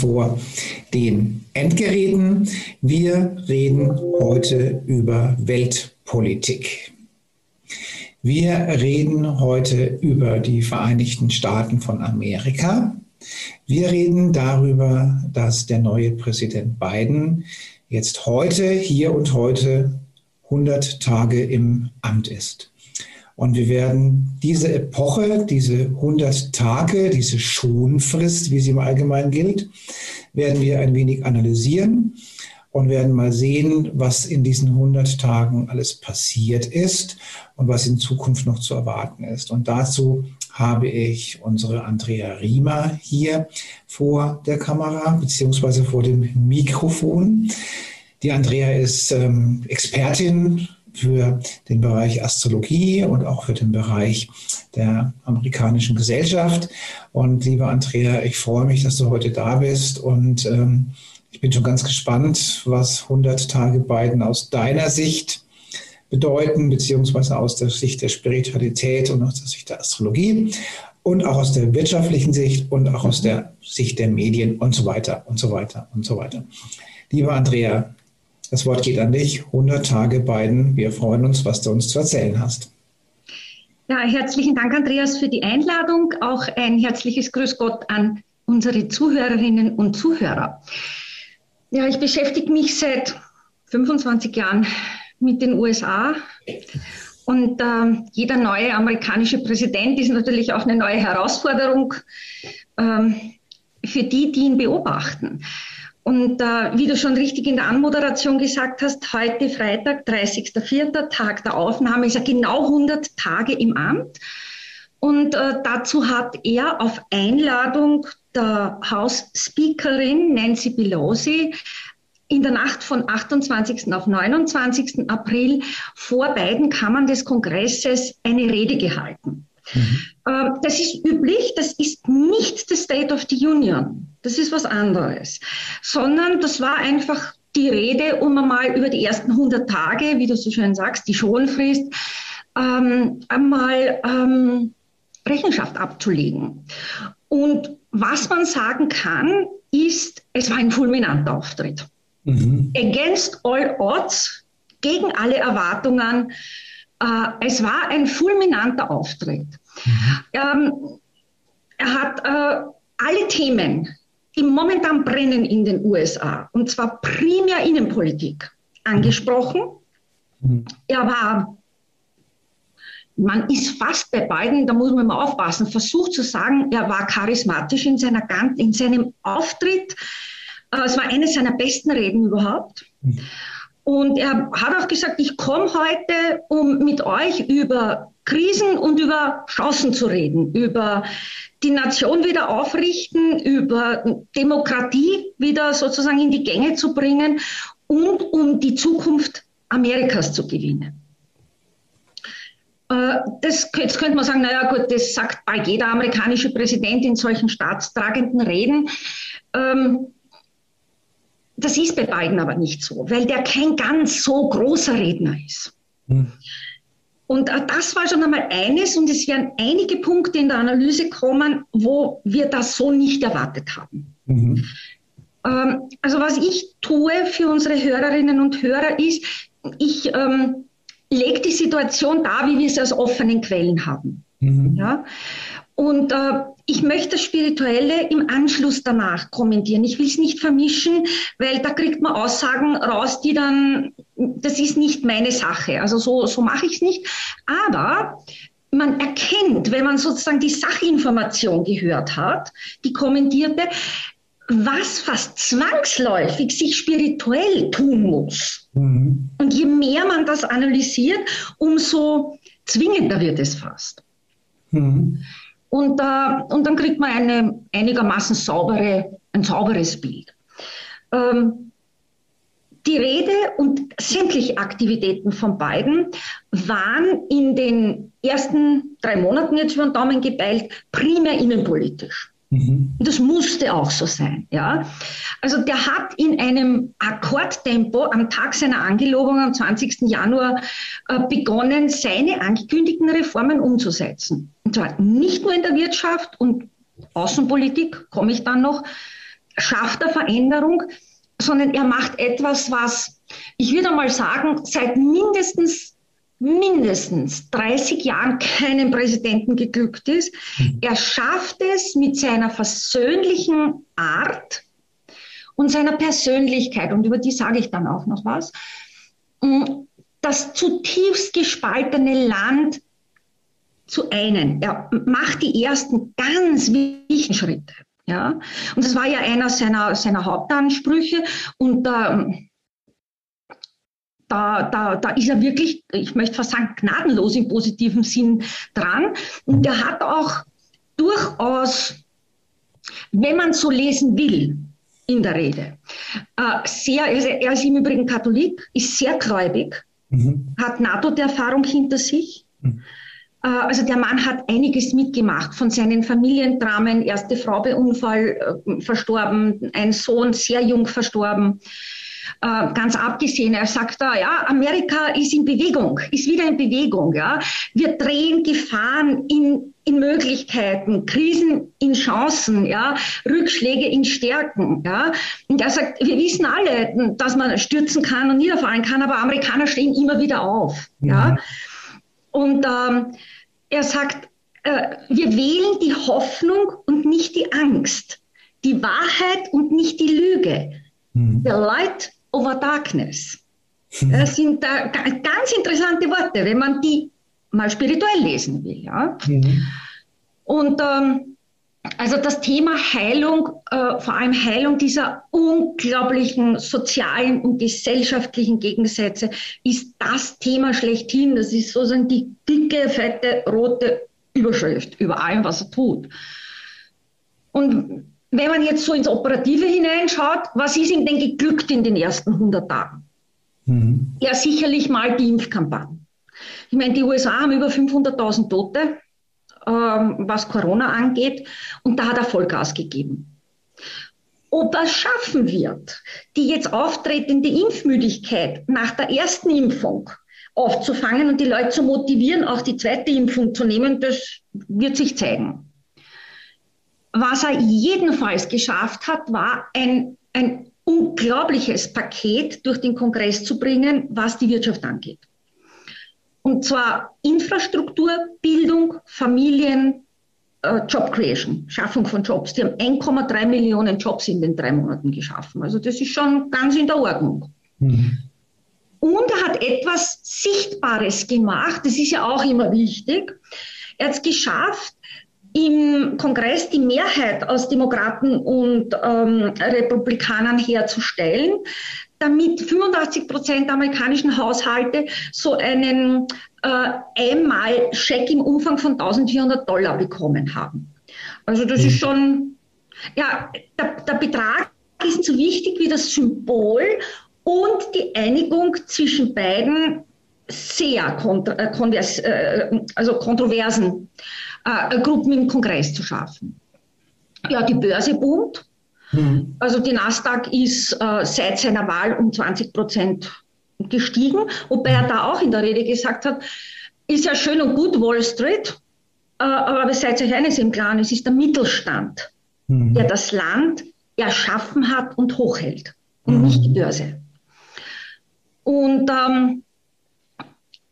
Vor den Endgeräten. Wir reden heute über Weltpolitik. Wir reden heute über die Vereinigten Staaten von Amerika. Wir reden darüber, dass der neue Präsident Biden jetzt heute, hier und heute 100 Tage im Amt ist. Und wir werden diese Epoche, diese 100 Tage, diese Schonfrist, wie sie im Allgemeinen gilt, werden wir ein wenig analysieren und werden mal sehen, was in diesen 100 Tagen alles passiert ist und was in Zukunft noch zu erwarten ist. Und dazu habe ich unsere Andrea Riemer hier vor der Kamera beziehungsweise vor dem Mikrofon. Die Andrea ist ähm, Expertin für den Bereich Astrologie und auch für den Bereich der amerikanischen Gesellschaft. Und liebe Andrea, ich freue mich, dass du heute da bist und ähm, ich bin schon ganz gespannt, was 100 Tage Biden aus deiner Sicht bedeuten, beziehungsweise aus der Sicht der Spiritualität und aus der Sicht der Astrologie und auch aus der wirtschaftlichen Sicht und auch aus der Sicht der Medien und so weiter und so weiter und so weiter. Liebe Andrea, das Wort geht an dich. 100 Tage Biden. Wir freuen uns, was du uns zu erzählen hast. Ja, herzlichen Dank, Andreas, für die Einladung. Auch ein herzliches Grüß Gott an unsere Zuhörerinnen und Zuhörer. Ja, ich beschäftige mich seit 25 Jahren mit den USA. Und äh, jeder neue amerikanische Präsident ist natürlich auch eine neue Herausforderung ähm, für die, die ihn beobachten. Und äh, wie du schon richtig in der Anmoderation gesagt hast, heute Freitag, 30.04., Tag der Aufnahme, ist er genau 100 Tage im Amt. Und äh, dazu hat er auf Einladung der Hausspeakerin Nancy Pelosi in der Nacht von 28. auf 29. April vor beiden Kammern des Kongresses eine Rede gehalten. Mhm. Ähm, das ist üblich, das ist nicht das State of the Union, das ist was anderes, sondern das war einfach die Rede, um einmal über die ersten 100 Tage, wie du so schön sagst, die Schonfrist, ähm, einmal ähm, Rechenschaft abzulegen. Und was man sagen kann, ist, es war ein fulminanter Auftritt. Mhm. Against all odds, gegen alle Erwartungen. Äh, es war ein fulminanter Auftritt. Ähm, er hat äh, alle Themen, die momentan brennen in den USA, und zwar primär Innenpolitik, angesprochen. Mhm. Er war, man ist fast bei beiden, da muss man mal aufpassen, versucht zu sagen, er war charismatisch in, seiner, in seinem Auftritt. Äh, es war eine seiner besten Reden überhaupt. Mhm. Und er hat auch gesagt, ich komme heute, um mit euch über Krisen und über Chancen zu reden, über die Nation wieder aufrichten, über Demokratie wieder sozusagen in die Gänge zu bringen und um die Zukunft Amerikas zu gewinnen. Äh, das, jetzt könnte man sagen, naja gut, das sagt bald jeder amerikanische Präsident in solchen staatstragenden Reden. Ähm, das ist bei Biden aber nicht so, weil der kein ganz so großer Redner ist. Hm. Und das war schon einmal eines und es werden einige Punkte in der Analyse kommen, wo wir das so nicht erwartet haben. Mhm. Ähm, also was ich tue für unsere Hörerinnen und Hörer ist, ich ähm, lege die Situation dar, wie wir sie aus offenen Quellen haben. Mhm. Ja? Und äh, ich möchte das Spirituelle im Anschluss danach kommentieren. Ich will es nicht vermischen, weil da kriegt man Aussagen raus, die dann, das ist nicht meine Sache. Also so, so mache ich es nicht. Aber man erkennt, wenn man sozusagen die Sachinformation gehört hat, die kommentierte, was fast zwangsläufig sich spirituell tun muss. Mhm. Und je mehr man das analysiert, umso zwingender wird es fast. Mhm. Und, äh, und dann kriegt man eine einigermaßen saubere, ein sauberes Bild. Ähm, die Rede und sämtliche Aktivitäten von beiden waren in den ersten drei Monaten jetzt über den Daumen gebeilt primär innenpolitisch. Mhm. Das musste auch so sein. Ja? Also der hat in einem Akkordtempo am Tag seiner Angelobung am 20. Januar äh, begonnen, seine angekündigten Reformen umzusetzen. Und zwar nicht nur in der Wirtschaft und Außenpolitik, komme ich dann noch, schafft er Veränderung, sondern er macht etwas, was ich würde mal sagen, seit mindestens mindestens 30 Jahren keinem Präsidenten geglückt ist. Mhm. Er schafft es mit seiner versöhnlichen Art und seiner Persönlichkeit, und über die sage ich dann auch noch was, mm, das zutiefst gespaltene Land zu einen. Er macht die ersten ganz wichtigen Schritte. Ja? Und das war ja einer seiner, seiner Hauptansprüche. Und ähm, da, da, da ist er wirklich, ich möchte fast sagen, gnadenlos im positiven Sinn dran. Und er hat auch durchaus, wenn man so lesen will, in der Rede, äh, sehr, er ist im Übrigen Katholik, ist sehr gläubig, mhm. hat NATO-Erfahrung hinter sich. Mhm. Äh, also der Mann hat einiges mitgemacht von seinen Familiendramen, erste Frau bei Unfall äh, verstorben, ein Sohn sehr jung verstorben. Äh, ganz abgesehen, er sagt da, ja, Amerika ist in Bewegung, ist wieder in Bewegung, ja. Wir drehen Gefahren in, in Möglichkeiten, Krisen in Chancen, ja, Rückschläge in Stärken, ja. Und er sagt, wir wissen alle, dass man stürzen kann und niederfallen kann, aber Amerikaner stehen immer wieder auf, mhm. ja. Und ähm, er sagt, äh, wir wählen die Hoffnung und nicht die Angst, die Wahrheit und nicht die Lüge. Mhm. The light over darkness. Hm. Das sind äh, ganz interessante Worte, wenn man die mal spirituell lesen will. Ja? Mhm. Und ähm, also das Thema Heilung, äh, vor allem Heilung dieser unglaublichen sozialen und gesellschaftlichen Gegensätze, ist das Thema schlechthin. Das ist sozusagen die dicke, fette, rote Überschrift über allem, was er tut. Und wenn man jetzt so ins Operative hineinschaut, was ist ihm denn geglückt in den ersten 100 Tagen? Mhm. Ja, sicherlich mal die Impfkampagne. Ich meine, die USA haben über 500.000 Tote, ähm, was Corona angeht, und da hat er Vollgas gegeben. Ob er schaffen wird, die jetzt auftretende Impfmüdigkeit nach der ersten Impfung aufzufangen und die Leute zu motivieren, auch die zweite Impfung zu nehmen, das wird sich zeigen. Was er jedenfalls geschafft hat, war ein, ein unglaubliches Paket durch den Kongress zu bringen, was die Wirtschaft angeht. Und zwar Infrastruktur, Bildung, Familien, äh, Job Creation, Schaffung von Jobs. Die haben 1,3 Millionen Jobs in den drei Monaten geschaffen. Also das ist schon ganz in der Ordnung. Mhm. Und er hat etwas Sichtbares gemacht, das ist ja auch immer wichtig. Er hat es geschafft, im Kongress die Mehrheit aus Demokraten und ähm, Republikanern herzustellen, damit 85 Prozent der amerikanischen Haushalte so einen äh, Einmal-Scheck im Umfang von 1400 Dollar bekommen haben. Also das mhm. ist schon, ja, der, der Betrag ist so wichtig wie das Symbol und die Einigung zwischen beiden sehr kontro äh, äh, also kontroversen äh, Gruppen im Kongress zu schaffen. Ja, die Börse boomt. Mhm. Also die Nasdaq ist äh, seit seiner Wahl um 20 Prozent gestiegen, wobei er da auch in der Rede gesagt hat, ist ja schön und gut Wall Street, äh, aber seid euch eines im Klaren, es ist der Mittelstand, mhm. der das Land erschaffen hat und hochhält und mhm. nicht die Börse. Und ähm,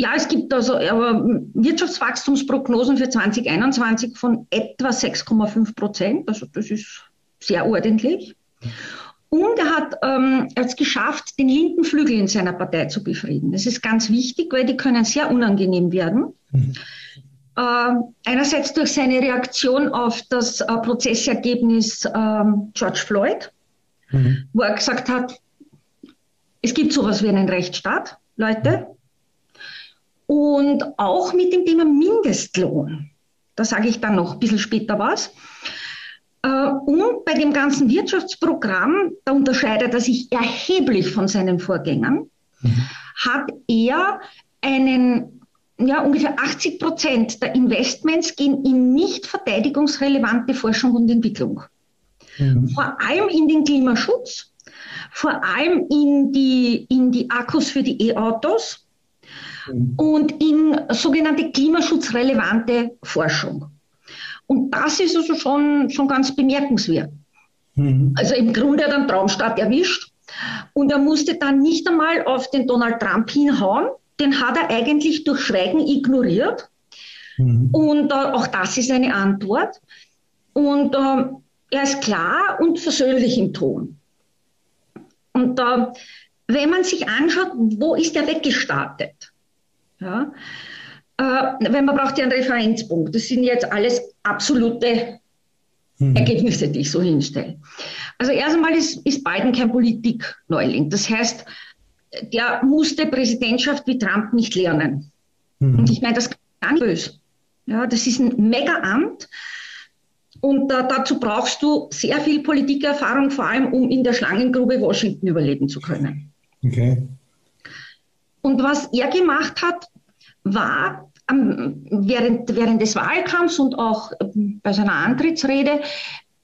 ja, es gibt also aber Wirtschaftswachstumsprognosen für 2021 von etwa 6,5 Prozent. Also das ist sehr ordentlich. Und er hat ähm, es geschafft, den linken Flügel in seiner Partei zu befrieden. Das ist ganz wichtig, weil die können sehr unangenehm werden. Mhm. Äh, einerseits durch seine Reaktion auf das äh, Prozessergebnis äh, George Floyd, mhm. wo er gesagt hat, es gibt sowas wie einen Rechtsstaat, Leute. Und auch mit dem Thema Mindestlohn. Da sage ich dann noch ein bisschen später was. Äh, und bei dem ganzen Wirtschaftsprogramm, da unterscheidet er sich erheblich von seinen Vorgängern, mhm. hat er einen, ja, ungefähr 80 Prozent der Investments gehen in nicht verteidigungsrelevante Forschung und Entwicklung. Mhm. Vor allem in den Klimaschutz, vor allem in die, in die Akkus für die E-Autos. Und in sogenannte klimaschutzrelevante Forschung. Und das ist also schon, schon ganz bemerkenswert. Mhm. Also im Grunde hat er einen Traumstart erwischt und er musste dann nicht einmal auf den Donald Trump hinhauen. Den hat er eigentlich durch Schweigen ignoriert. Mhm. Und äh, auch das ist eine Antwort. Und äh, er ist klar und versöhnlich im Ton. Und äh, wenn man sich anschaut, wo ist er weggestartet? Ja, äh, weil man braucht ja einen Referenzpunkt. Das sind jetzt alles absolute mhm. Ergebnisse, die ich so hinstelle. Also erst einmal ist, ist Biden kein Politikneuling. Das heißt, der musste Präsidentschaft wie Trump nicht lernen. Mhm. Und ich meine das ganz böse. Ja, das ist ein Mega-Amt. Und äh, dazu brauchst du sehr viel Politikerfahrung, vor allem um in der Schlangengrube Washington überleben zu können. Okay. Und was er gemacht hat, war während, während des Wahlkampfs und auch bei seiner Antrittsrede,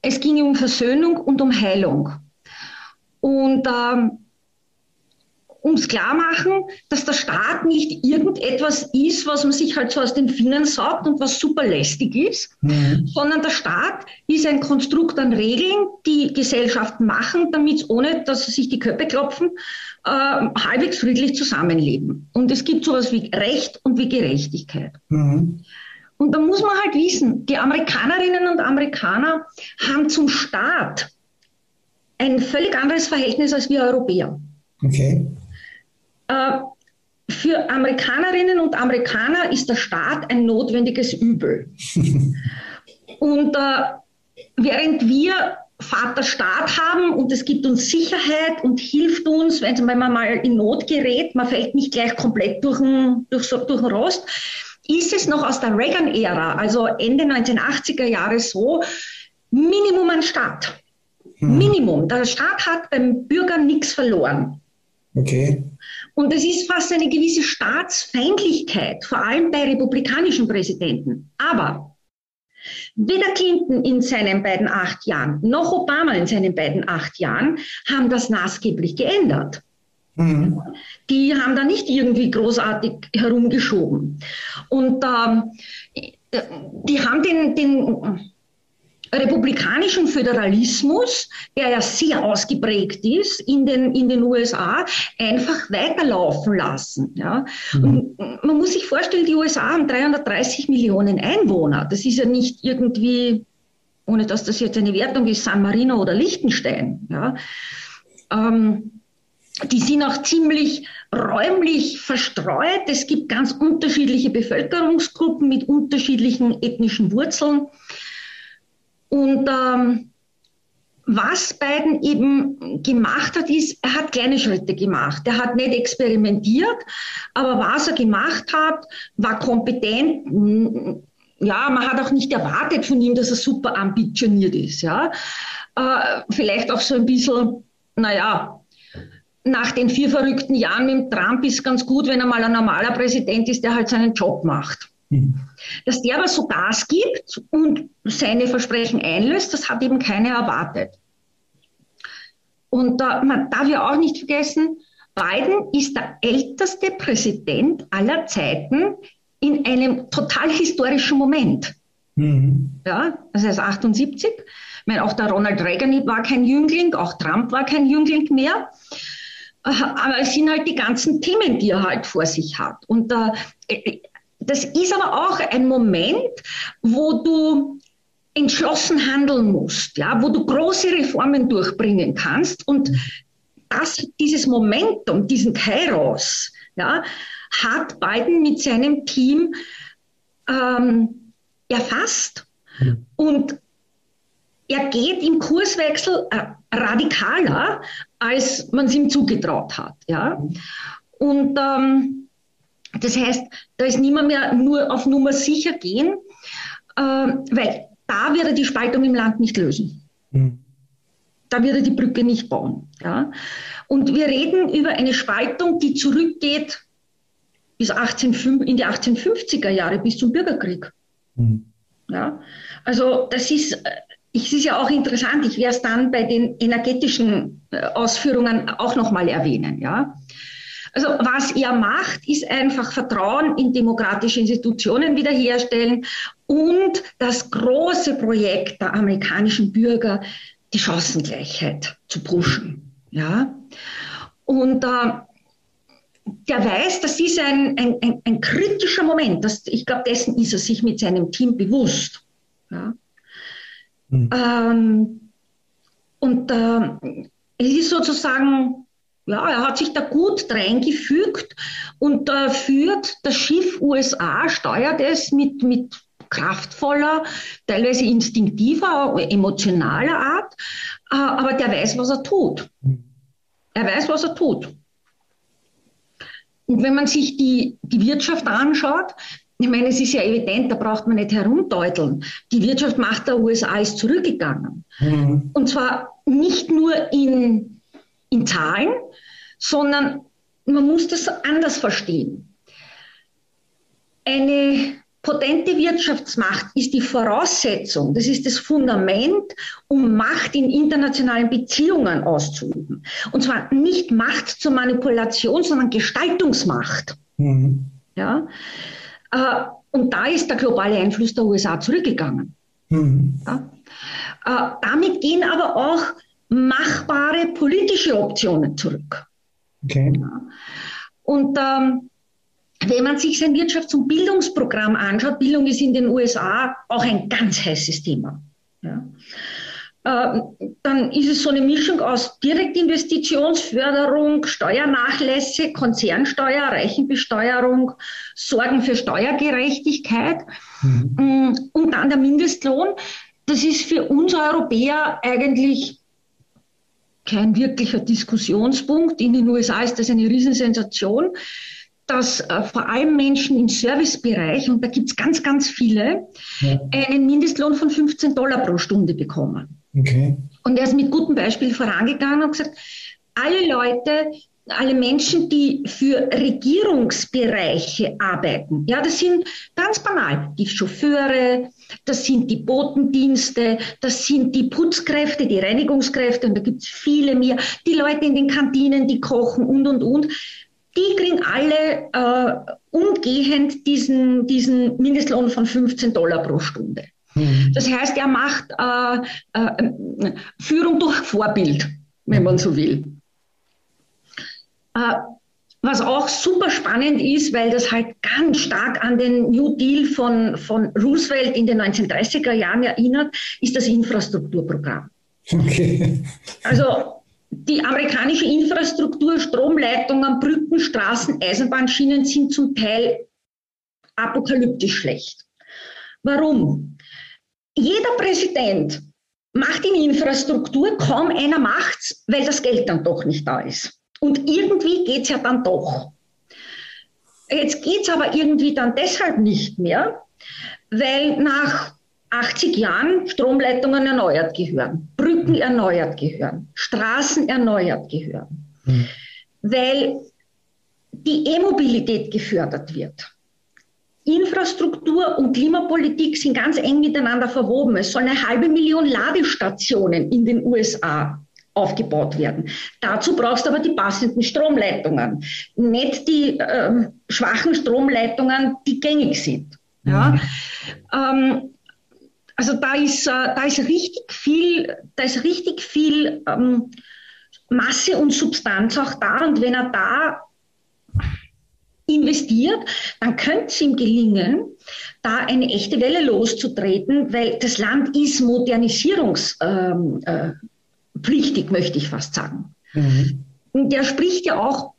es ging um Versöhnung und um Heilung. Und ähm, ums Klarmachen, dass der Staat nicht irgendetwas ist, was man sich halt so aus den Fingern saugt und was super lästig ist, mhm. sondern der Staat ist ein Konstrukt an Regeln, die Gesellschaften machen, damit ohne dass sie sich die Köpfe klopfen, äh, halbwegs friedlich zusammenleben. Und es gibt sowas wie Recht und wie Gerechtigkeit. Mhm. Und da muss man halt wissen, die Amerikanerinnen und Amerikaner haben zum Staat ein völlig anderes Verhältnis als wir Europäer. Okay. Äh, für Amerikanerinnen und Amerikaner ist der Staat ein notwendiges Übel. und äh, während wir Vaterstaat haben und es gibt uns Sicherheit und hilft uns, wenn, wenn man mal in Not gerät, man fällt nicht gleich komplett durch den, durch, durch den Rost, ist es noch aus der Reagan-Ära, also Ende 1980er Jahre so, Minimum an Staat. Hm. Minimum. Der Staat hat beim Bürger nichts verloren. Okay. Und es ist fast eine gewisse Staatsfeindlichkeit, vor allem bei republikanischen Präsidenten. Aber weder Clinton in seinen beiden acht Jahren noch Obama in seinen beiden acht Jahren haben das maßgeblich geändert. Mhm. Die haben da nicht irgendwie großartig herumgeschoben. Und ähm, die haben den, den republikanischen Föderalismus, der ja sehr ausgeprägt ist in den, in den USA, einfach weiterlaufen lassen. Ja? Mhm. man muss sich vorstellen, die USA haben 330 Millionen Einwohner. Das ist ja nicht irgendwie, ohne dass das jetzt eine Wertung ist, San Marino oder Liechtenstein. Ja? Ähm, die sind auch ziemlich räumlich verstreut. Es gibt ganz unterschiedliche Bevölkerungsgruppen mit unterschiedlichen ethnischen Wurzeln. Und ähm, was Biden eben gemacht hat, ist, er hat kleine Schritte gemacht. Er hat nicht experimentiert, aber was er gemacht hat, war kompetent. Ja, man hat auch nicht erwartet von ihm, dass er super ambitioniert ist. Ja, äh, vielleicht auch so ein bisschen, naja, nach den vier verrückten Jahren mit Trump ist ganz gut, wenn er mal ein normaler Präsident ist, der halt seinen Job macht. Dass der aber so Gas gibt und seine Versprechen einlöst, das hat eben keiner erwartet. Und äh, man darf ja auch nicht vergessen, Biden ist der älteste Präsident aller Zeiten in einem total historischen Moment. Mhm. Ja, also er ist 78. Ich meine, auch der Ronald Reagan war kein Jüngling, auch Trump war kein Jüngling mehr. Äh, aber es sind halt die ganzen Themen, die er halt vor sich hat. Und äh, das ist aber auch ein Moment, wo du entschlossen handeln musst, ja, wo du große Reformen durchbringen kannst und das, dieses Momentum, diesen Kairos, ja, hat Biden mit seinem Team ähm, erfasst mhm. und er geht im Kurswechsel äh, radikaler, als man es ihm zugetraut hat. Ja? Und ähm, das heißt, da ist niemand mehr nur auf Nummer sicher gehen. äh, weil da wird er die Spaltung im Land nicht lösen. Mhm. Da wird er die Brücke nicht bauen. Ja? Und wir reden über eine Spaltung, die zurückgeht bis 18, in die 1850er Jahre, bis zum Bürgerkrieg. Mhm. Ja? Also das ist, äh, es ist ja auch interessant, ich werde es dann bei den energetischen äh, Ausführungen auch nochmal erwähnen. Ja? Also was er macht, ist einfach Vertrauen in demokratische Institutionen wiederherstellen und das große Projekt der amerikanischen Bürger, die Chancengleichheit zu pushen. Ja? Und äh, der weiß, das ist ein, ein, ein, ein kritischer Moment. Das, ich glaube, dessen ist er sich mit seinem Team bewusst. Ja? Mhm. Ähm, und äh, es ist sozusagen ja, er hat sich da gut reingefügt und äh, führt das Schiff USA, steuert es mit, mit kraftvoller, teilweise instinktiver, emotionaler Art, äh, aber der weiß, was er tut. Er weiß, was er tut. Und wenn man sich die, die Wirtschaft anschaut, ich meine, es ist ja evident, da braucht man nicht herumdeuteln. Die Wirtschaftsmacht der USA ist zurückgegangen. Mhm. Und zwar nicht nur in in Zahlen, sondern man muss das anders verstehen. Eine potente Wirtschaftsmacht ist die Voraussetzung, das ist das Fundament, um Macht in internationalen Beziehungen auszuüben. Und zwar nicht Macht zur Manipulation, sondern Gestaltungsmacht. Mhm. Ja? Äh, und da ist der globale Einfluss der USA zurückgegangen. Mhm. Ja? Äh, damit gehen aber auch machbare politische Optionen zurück. Okay. Und ähm, wenn man sich sein Wirtschafts- und Bildungsprogramm anschaut, Bildung ist in den USA auch ein ganz heißes Thema. Ja. Äh, dann ist es so eine Mischung aus Direktinvestitionsförderung, Steuernachlässe, Konzernsteuer, Reichenbesteuerung, Sorgen für Steuergerechtigkeit mhm. Mm, und dann der Mindestlohn. Das ist für uns Europäer eigentlich kein wirklicher Diskussionspunkt. In den USA ist das eine Riesensensation, dass äh, vor allem Menschen im Servicebereich, und da gibt es ganz, ganz viele, ja. einen Mindestlohn von 15 Dollar pro Stunde bekommen. Okay. Und er ist mit gutem Beispiel vorangegangen und gesagt, alle Leute, alle Menschen, die für Regierungsbereiche arbeiten, ja, das sind ganz banal, die Chauffeure, das sind die Botendienste, das sind die Putzkräfte, die Reinigungskräfte und da gibt es viele mehr, die Leute in den Kantinen, die kochen und, und, und. Die kriegen alle äh, umgehend diesen, diesen Mindestlohn von 15 Dollar pro Stunde. Mhm. Das heißt, er macht äh, äh, Führung durch Vorbild, wenn man so will. Äh, was auch super spannend ist, weil das halt ganz stark an den New Deal von, von Roosevelt in den 1930er Jahren erinnert, ist das Infrastrukturprogramm. Okay. Also die amerikanische Infrastruktur, Stromleitungen, Brücken, Straßen, Eisenbahnschienen sind zum Teil apokalyptisch schlecht. Warum? Jeder Präsident macht in Infrastruktur, kaum einer macht's, weil das Geld dann doch nicht da ist. Und irgendwie geht es ja dann doch. Jetzt geht es aber irgendwie dann deshalb nicht mehr, weil nach 80 Jahren Stromleitungen erneuert gehören, Brücken erneuert gehören, Straßen erneuert gehören, mhm. weil die E-Mobilität gefördert wird. Infrastruktur und Klimapolitik sind ganz eng miteinander verwoben. Es sollen eine halbe Million Ladestationen in den USA aufgebaut werden. Dazu brauchst du aber die passenden Stromleitungen, nicht die äh, schwachen Stromleitungen, die gängig sind. Ja? Mhm. Ähm, also da ist, äh, da ist richtig viel, da ist richtig viel ähm, Masse und Substanz auch da. Und wenn er da investiert, dann könnte es ihm gelingen, da eine echte Welle loszutreten, weil das Land ist modernisierungs ähm, äh, pflichtig, möchte ich fast sagen. Mhm. Der spricht ja auch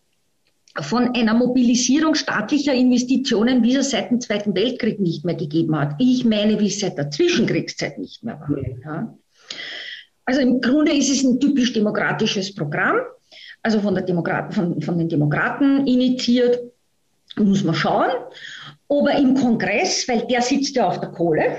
von einer Mobilisierung staatlicher Investitionen, wie es seit dem Zweiten Weltkrieg nicht mehr gegeben hat. Ich meine, wie es seit der Zwischenkriegszeit nicht mehr war. Mhm. Ja. Also im Grunde ist es ein typisch demokratisches Programm, also von, Demokraten, von, von den Demokraten initiiert. Muss man schauen, ob er im Kongress, weil der sitzt ja auf der Kohle,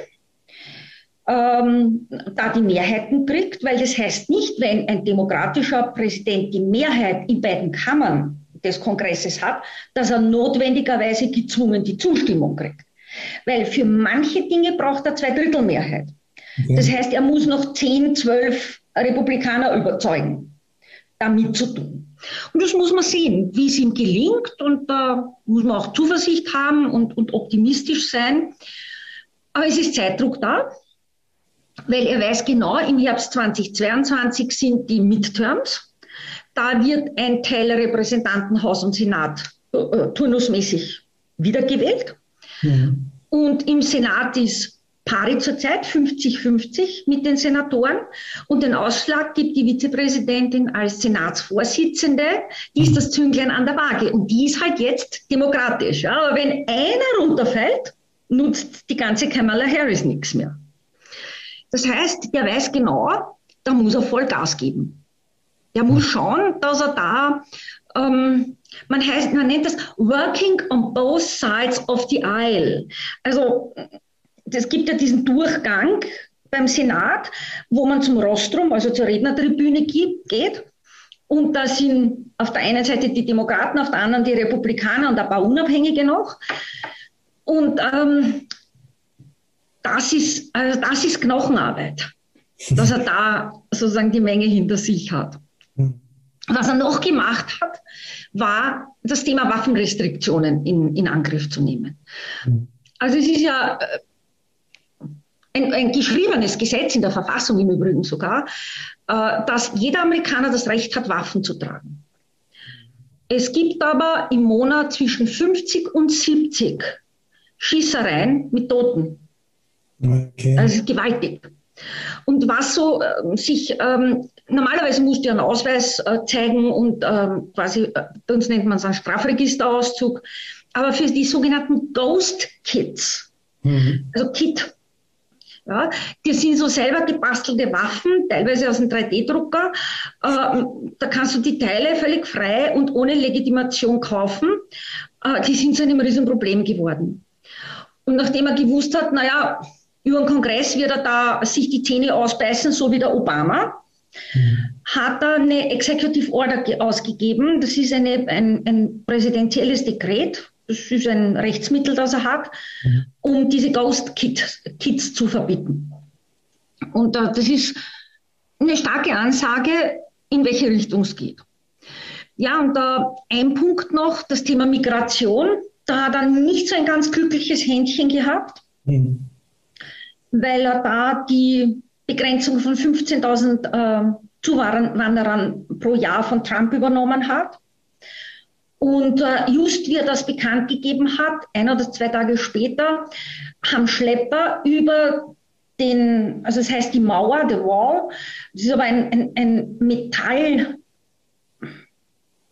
ähm, da die Mehrheiten kriegt, weil das heißt nicht, wenn ein demokratischer Präsident die Mehrheit in beiden Kammern des Kongresses hat, dass er notwendigerweise gezwungen die Zustimmung kriegt. Weil für manche Dinge braucht er zwei Drittel Mehrheit. Okay. Das heißt, er muss noch 10, 12 Republikaner überzeugen, damit zu tun. Und das muss man sehen, wie es ihm gelingt. Und da muss man auch Zuversicht haben und, und optimistisch sein. Aber es ist Zeitdruck da, weil er weiß genau, im Herbst 2022 sind die Midterms. Da wird ein Teil Repräsentantenhaus und Senat äh, äh turnusmäßig wiedergewählt. Ja. Und im Senat ist pari zurzeit 50-50 mit den Senatoren. Und den Ausschlag gibt die Vizepräsidentin als Senatsvorsitzende. Die ist das Zünglein an der Waage. Und die ist halt jetzt demokratisch. Aber wenn einer runterfällt, nutzt die ganze Kamala Harris nichts mehr. Das heißt, der weiß genau, da muss er voll Gas geben. Der muss schauen, dass er da, ähm, man heißt, man nennt das Working on both sides of the aisle. Also es gibt ja diesen Durchgang beim Senat, wo man zum Rostrum, also zur Rednertribüne geht. Und da sind auf der einen Seite die Demokraten, auf der anderen die Republikaner und ein paar Unabhängige noch. Und ähm, das, ist, also das ist Knochenarbeit, dass er da sozusagen die Menge hinter sich hat. Hm. Was er noch gemacht hat, war das Thema Waffenrestriktionen in, in Angriff zu nehmen. Hm. Also es ist ja äh, ein, ein geschriebenes Gesetz in der Verfassung im Übrigen sogar, äh, dass jeder Amerikaner das Recht hat, Waffen zu tragen. Es gibt aber im Monat zwischen 50 und 70 Schießereien mit Toten. Okay. Also gewaltig. Und was so äh, sich, ähm, normalerweise musst du einen Ausweis äh, zeigen und ähm, quasi, äh, bei uns nennt man es einen Strafregisterauszug, aber für die sogenannten Ghost Kits, mhm. also Kit, ja, die sind so selber gebastelte Waffen, teilweise aus einem 3D-Drucker. Äh, da kannst du die Teile völlig frei und ohne Legitimation kaufen. Äh, die sind zu einem Riesenproblem geworden. Und nachdem er gewusst hat, naja, über den Kongress wird er da sich die Zähne ausbeißen, so wie der Obama, mhm. hat er eine Executive Order ausgegeben. Das ist eine, ein, ein präsidentielles Dekret, das ist ein Rechtsmittel, das er hat, mhm. um diese Ghost Kits, Kits zu verbieten. Und äh, das ist eine starke Ansage, in welche Richtung es geht. Ja, und äh, ein Punkt noch, das Thema Migration. Da hat er nicht so ein ganz glückliches Händchen gehabt, mhm. Weil er da die Begrenzung von 15.000 äh, Zuwanderern pro Jahr von Trump übernommen hat. Und äh, just wie er das bekannt gegeben hat, ein oder zwei Tage später, haben Schlepper über den, also das heißt die Mauer, the Wall, das ist aber ein, ein, ein Metall,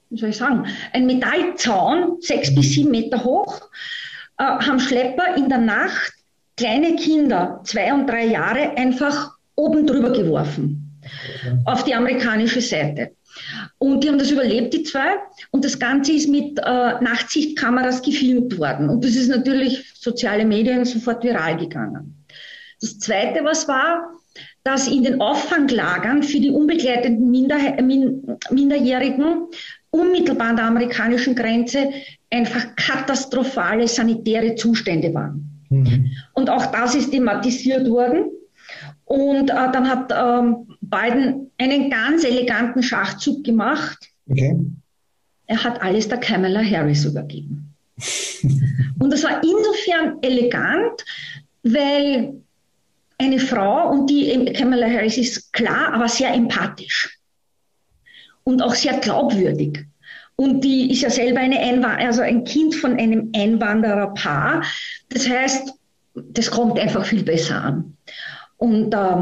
wie soll ich sagen, ein Metallzaun, sechs bis sieben Meter hoch, äh, haben Schlepper in der Nacht kleine Kinder, zwei und drei Jahre, einfach oben drüber geworfen auf die amerikanische Seite. Und die haben das überlebt, die zwei. Und das Ganze ist mit äh, Nachtsichtkameras gefilmt worden. Und das ist natürlich soziale Medien sofort viral gegangen. Das Zweite, was war, dass in den Auffanglagern für die unbegleiteten Minder Min Minderjährigen unmittelbar an der amerikanischen Grenze einfach katastrophale sanitäre Zustände waren. Mhm. Und auch das ist thematisiert worden. Und äh, dann hat ähm, Biden einen ganz eleganten Schachzug gemacht. Okay. Er hat alles der Kamala Harris übergeben. und das war insofern elegant, weil eine Frau, und die Kamala Harris ist klar, aber sehr empathisch und auch sehr glaubwürdig. Und die ist ja selber eine Einwand also ein Kind von einem Einwandererpaar. Das heißt, das kommt einfach viel besser an. Und äh,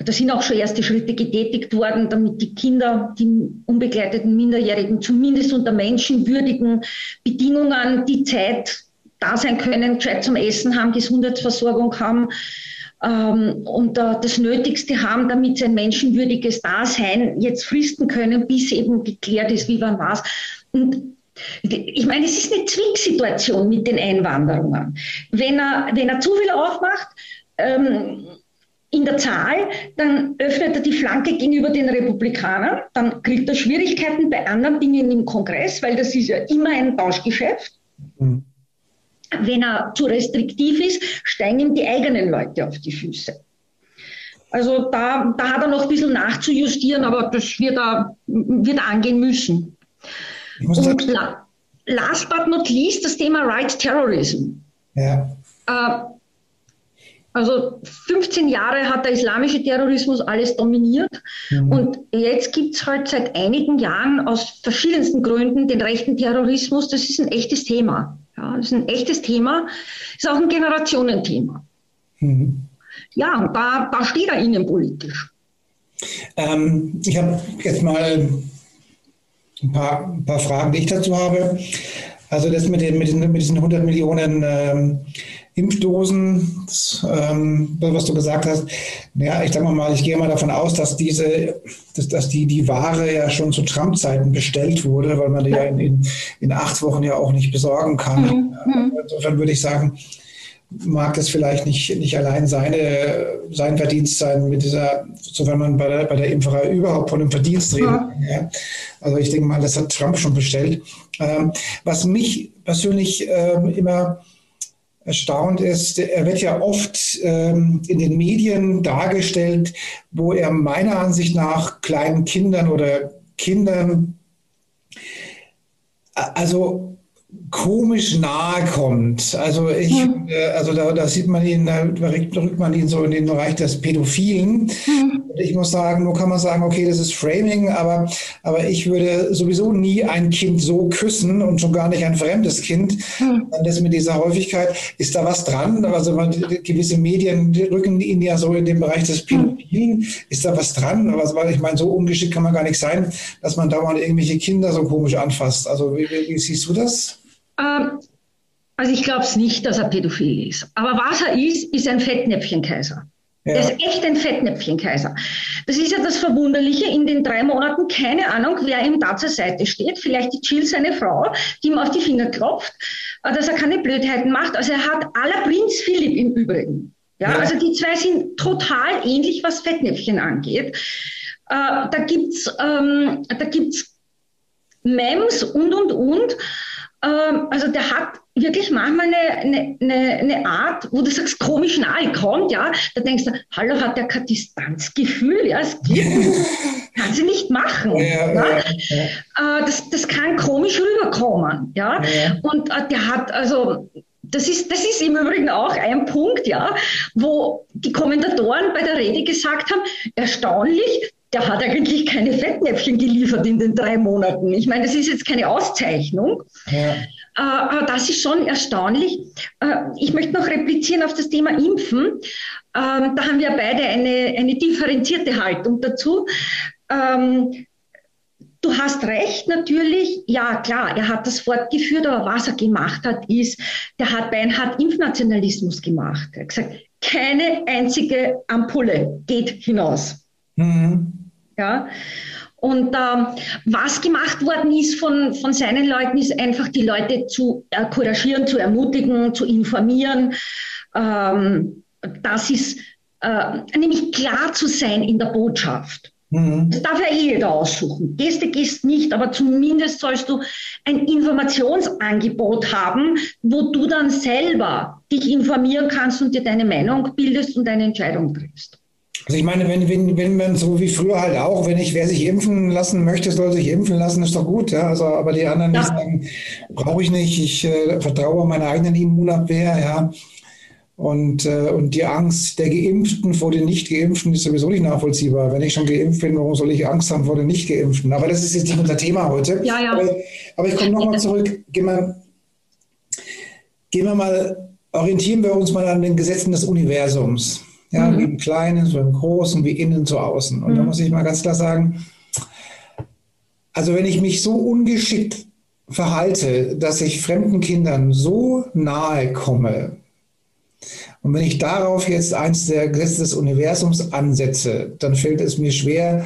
da sind auch schon erste Schritte getätigt worden, damit die Kinder, die unbegleiteten Minderjährigen zumindest unter menschenwürdigen Bedingungen die Zeit da sein können, gescheit zum Essen haben, Gesundheitsversorgung haben ähm, und äh, das Nötigste haben, damit sie ein menschenwürdiges Dasein jetzt fristen können, bis eben geklärt ist, wie wann was. Und ich meine, es ist eine Zwingssituation mit den Einwanderungen. Wenn er, wenn er zu viel aufmacht, ähm, in der Zahl, dann öffnet er die Flanke gegenüber den Republikanern, dann kriegt er Schwierigkeiten bei anderen Dingen im Kongress, weil das ist ja immer ein Tauschgeschäft. Mhm. Wenn er zu restriktiv ist, steigen ihm die eigenen Leute auf die Füße. Also da, da hat er noch ein bisschen nachzujustieren, aber das wird er, wird er angehen müssen. Und la, last but not least das Thema Right Terrorism. Ja. Äh, also 15 Jahre hat der islamische Terrorismus alles dominiert mhm. und jetzt gibt es halt seit einigen Jahren aus verschiedensten Gründen den rechten Terrorismus. Das ist ein echtes Thema. Ja, das ist ein echtes Thema, ist auch ein Generationenthema. Mhm. Ja, und da, da steht er innenpolitisch. Ähm, ich habe jetzt mal ein paar, ein paar Fragen, die ich dazu habe. Also das mit, den, mit, diesen, mit diesen 100 Millionen ähm, Impfdosen, das, ähm, was du gesagt hast, ja, ich sage mal, ich gehe mal davon aus, dass diese, dass, dass die, die Ware ja schon zu Trump-Zeiten bestellt wurde, weil man die ja in, in, in, acht Wochen ja auch nicht besorgen kann. Mhm. mhm. Insofern würde ich sagen, mag das vielleicht nicht, nicht allein seine, sein Verdienst sein, mit dieser, so wenn man bei der, bei der Impferei überhaupt von einem Verdienst redet. Ja. Ja. Also ich denke mal, das hat Trump schon bestellt. Ähm, was mich persönlich ähm, immer erstaunt ist, er wird ja oft ähm, in den Medien dargestellt, wo er meiner Ansicht nach kleinen Kindern oder Kindern, also komisch nahe kommt. Also ich, mhm. also da, da, sieht man ihn, da drückt man ihn so in den Bereich des Pädophilen. Mhm. Ich muss sagen, nur kann man sagen, okay, das ist Framing, aber, aber ich würde sowieso nie ein Kind so küssen und schon gar nicht ein fremdes Kind. Mhm. Das mit dieser Häufigkeit, ist da was dran? Also man, gewisse Medien rücken ihn ja so in den Bereich des Pädophilen. Ist da was dran? Also, weil ich meine, so ungeschickt kann man gar nicht sein, dass man dauernd irgendwelche Kinder so komisch anfasst. Also wie, wie siehst du das? Ähm, also ich glaube es nicht, dass er pädophil ist. Aber was er ist, ist ein Fettnäpfchenkaiser. Ja. Er ist echt ein Fettnäpfchenkaiser. Das ist ja das Verwunderliche. In den drei Monaten keine Ahnung, wer ihm da zur Seite steht. Vielleicht die Jill, seine Frau, die ihm auf die Finger klopft, äh, dass er keine Blödheiten macht. Also er hat aller Prinz Philipp im Übrigen. Ja, ja. also die zwei sind total ähnlich, was Fettnäpfchen angeht. Äh, da gibt's, ähm, da gibt's Mems und und und. Ähm, also der hat wirklich manchmal eine, eine, eine, Art, wo du sagst, komisch nahe kommt, ja, da denkst du, hallo, hat der kein Distanzgefühl, ja, es geht kann sie nicht machen. Ja, ja? Ja, äh, das, das kann komisch rüberkommen, ja, und äh, der hat also das ist, das ist im Übrigen auch ein Punkt, ja, wo die Kommentatoren bei der Rede gesagt haben, erstaunlich, der hat eigentlich keine Fettnäpfchen geliefert in den drei Monaten. Ich meine, das ist jetzt keine Auszeichnung, ja. Äh, aber das ist schon erstaunlich. Äh, ich möchte noch replizieren auf das Thema Impfen. Ähm, da haben wir beide eine, eine differenzierte Haltung dazu. Ähm, du hast recht, natürlich. Ja, klar, er hat das fortgeführt, aber was er gemacht hat, ist, der hat beinhart Impfnationalismus gemacht. Er hat gesagt, keine einzige Ampulle geht hinaus. Mhm. Ja. Und ähm, was gemacht worden ist von, von seinen Leuten, ist einfach die Leute zu äh, couragieren, zu ermutigen, zu informieren. Ähm, das ist äh, nämlich klar zu sein in der Botschaft. Mhm. Das darf ja eh jeder aussuchen. Gehst du, gehst nicht, aber zumindest sollst du ein Informationsangebot haben, wo du dann selber dich informieren kannst und dir deine Meinung bildest und deine Entscheidung triffst. Also ich meine, wenn, wenn, wenn man so wie früher halt auch, wenn ich, wer sich impfen lassen möchte, soll sich impfen lassen, ist doch gut. Ja? Also, aber die anderen ja. nicht sagen, brauche ich nicht, ich äh, vertraue meiner eigenen Immunabwehr, ja. Und, äh, und die Angst der Geimpften vor den Nicht-Geimpften ist sowieso nicht nachvollziehbar. Wenn ich schon geimpft bin, warum soll ich Angst haben vor den Nicht-Geimpften? Aber das ist jetzt nicht unser Thema heute. Ja, ja. Aber, aber ich komme nochmal zurück. Gehen wir, gehen wir mal, orientieren wir uns mal an den Gesetzen des Universums. Ja, mhm. wie im Kleinen, so im Großen, wie innen, so außen. Und mhm. da muss ich mal ganz klar sagen, also wenn ich mich so ungeschickt verhalte, dass ich fremden Kindern so nahe komme, und wenn ich darauf jetzt eins der Gesetze des Universums ansetze, dann fällt es mir schwer,